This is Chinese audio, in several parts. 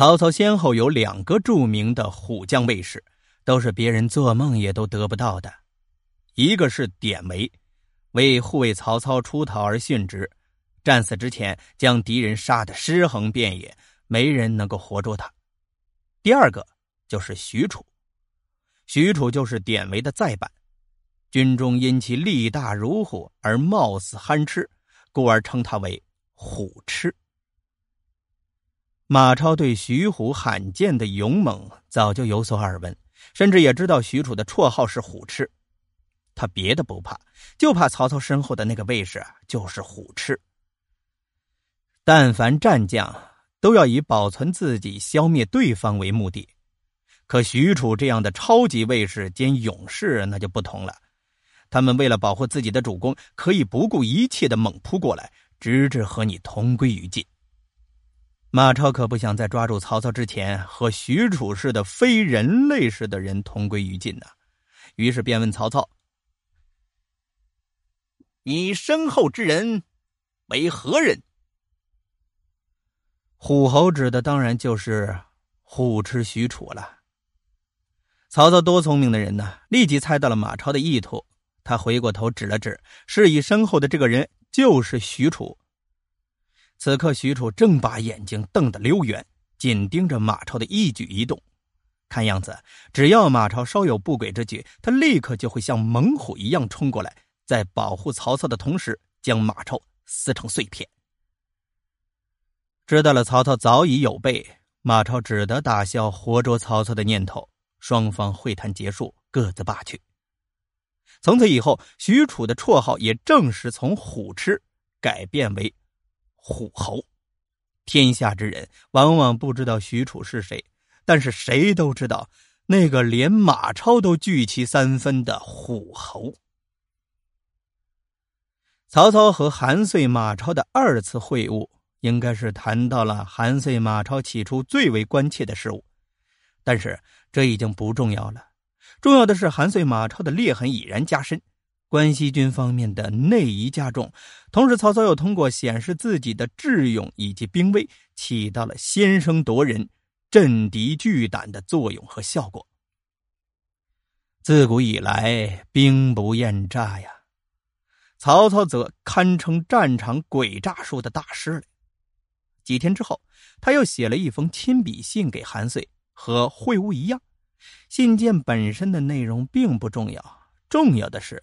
曹操先后有两个著名的虎将卫士，都是别人做梦也都得不到的。一个是典韦，为护卫曹操出逃而殉职，战死之前将敌人杀得尸横遍野，没人能够活捉他。第二个就是许褚，许褚就是典韦的再版，军中因其力大如虎而貌似憨痴，故而称他为虎痴。马超对徐虎罕见的勇猛早就有所耳闻，甚至也知道许褚的绰号是虎痴。他别的不怕，就怕曹操身后的那个卫士就是虎痴。但凡战将都要以保存自己、消灭对方为目的，可许褚这样的超级卫士兼勇士那就不同了。他们为了保护自己的主公，可以不顾一切的猛扑过来，直至和你同归于尽。马超可不想在抓住曹操之前和许褚似的非人类似的人同归于尽呢，于是便问曹操：“你身后之人为何人？”虎侯指的当然就是虎痴许褚了。曹操多聪明的人呢，立即猜到了马超的意图。他回过头指了指，示意身后的这个人就是许褚。此刻，许褚正把眼睛瞪得溜圆，紧盯着马超的一举一动。看样子，只要马超稍有不轨之举，他立刻就会像猛虎一样冲过来，在保护曹操的同时，将马超撕成碎片。知道了曹操早已有备，马超只得打消活捉曹操的念头。双方会谈结束，各自罢去。从此以后，许褚的绰号也正式从虎痴改变为。虎侯，天下之人往往不知道许褚是谁，但是谁都知道那个连马超都惧其三分的虎侯。曹操和韩遂、马超的二次会晤，应该是谈到了韩遂、马超起初最为关切的事物，但是这已经不重要了。重要的是韩遂、马超的裂痕已然加深。关西军方面的内疑加重，同时曹操又通过显示自己的智勇以及兵威，起到了先声夺人、震敌拒胆的作用和效果。自古以来，兵不厌诈呀，曹操则堪称战场诡诈术的大师了。几天之后，他又写了一封亲笔信给韩遂，和会晤一样。信件本身的内容并不重要，重要的是。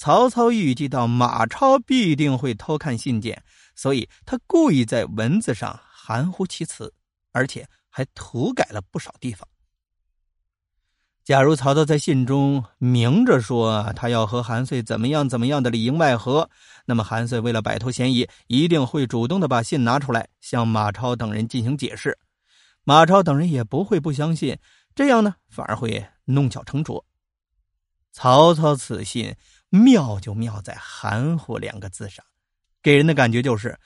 曹操预计到马超必定会偷看信件，所以他故意在文字上含糊其辞，而且还涂改了不少地方。假如曹操在信中明着说他要和韩遂怎么样怎么样的里应外合，那么韩遂为了摆脱嫌疑，一定会主动的把信拿出来向马超等人进行解释，马超等人也不会不相信，这样呢反而会弄巧成拙。曹操此信。妙就妙在“含糊”两个字上，给人的感觉就是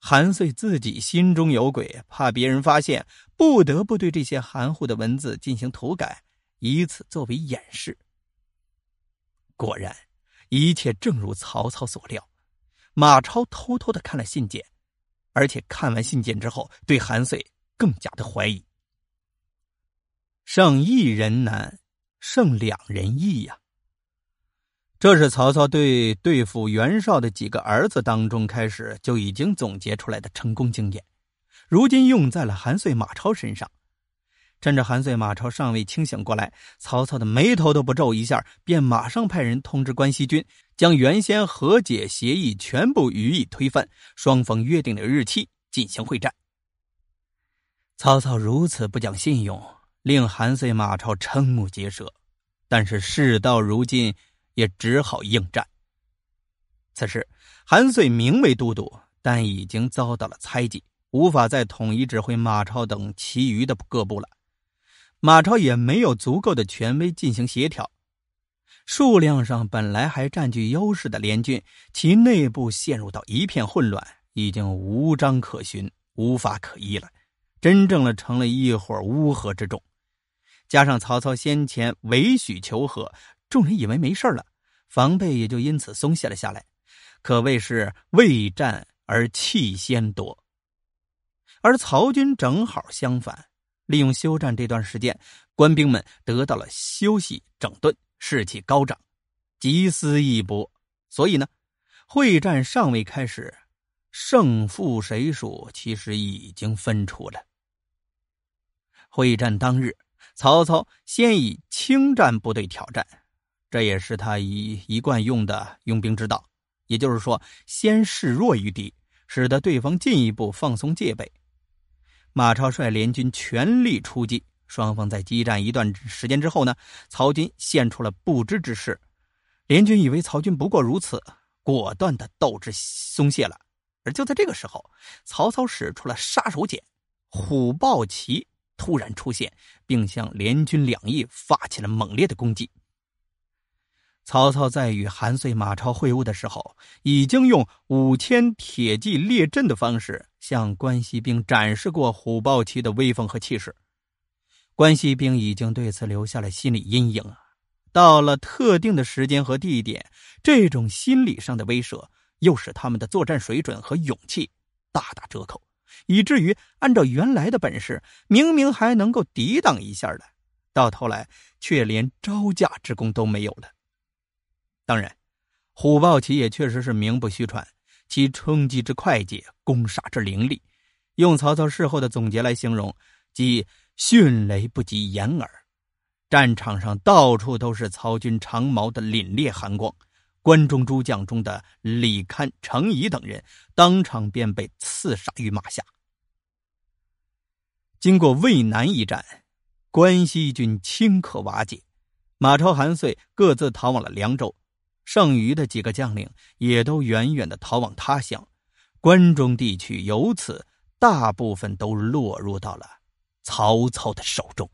韩遂自己心中有鬼，怕别人发现，不得不对这些含糊的文字进行涂改，以此作为掩饰。果然，一切正如曹操所料，马超偷偷的看了信件，而且看完信件之后，对韩遂更加的怀疑。胜一人难，胜两人易呀。这是曹操对对付袁绍的几个儿子当中开始就已经总结出来的成功经验，如今用在了韩遂、马超身上。趁着韩遂、马超尚未清醒过来，曹操的眉头都不皱一下，便马上派人通知关西军，将原先和解协议全部予以推翻，双方约定的日期进行会战。曹操如此不讲信用，令韩遂、马超瞠目结舌。但是事到如今。也只好应战。此时，韩遂名为都督，但已经遭到了猜忌，无法再统一指挥马超等其余的各部了。马超也没有足够的权威进行协调。数量上本来还占据优势的联军，其内部陷入到一片混乱，已经无章可循，无法可依了，真正的成了一伙乌合之众。加上曹操先前委许求和。众人以为没事了，防备也就因此松懈了下来，可谓是未战而气先夺。而曹军正好相反，利用休战这段时间，官兵们得到了休息整顿，士气高涨，集思一搏。所以呢，会战尚未开始，胜负谁属其实已经分出了。会战当日，曹操先以轻战部队挑战，这也是他一一贯用的用兵之道。也就是说，先示弱于敌，使得对方进一步放松戒备。马超率联军全力出击，双方在激战一段时间之后呢，曹军现出了不知之势。联军以为曹军不过如此，果断的斗志松懈了。而就在这个时候，曹操使出了杀手锏，虎豹骑。突然出现，并向联军两翼发起了猛烈的攻击。曹操在与韩遂、马超会晤的时候，已经用五千铁骑列阵的方式向关西兵展示过虎豹骑的威风和气势。关西兵已经对此留下了心理阴影啊！到了特定的时间和地点，这种心理上的威慑又使他们的作战水准和勇气大打折扣。以至于按照原来的本事，明明还能够抵挡一下的，到头来却连招架之功都没有了。当然，虎豹骑也确实是名不虚传，其冲击之快捷，攻杀之凌厉，用曹操事后的总结来形容，即迅雷不及掩耳。战场上到处都是曹军长矛的凛冽寒光。关中诸将中的李堪、程颐等人当场便被刺杀于马下。经过渭南一战，关西军顷刻瓦解，马超、韩遂各自逃往了凉州，剩余的几个将领也都远远的逃往他乡，关中地区由此大部分都落入到了曹操的手中。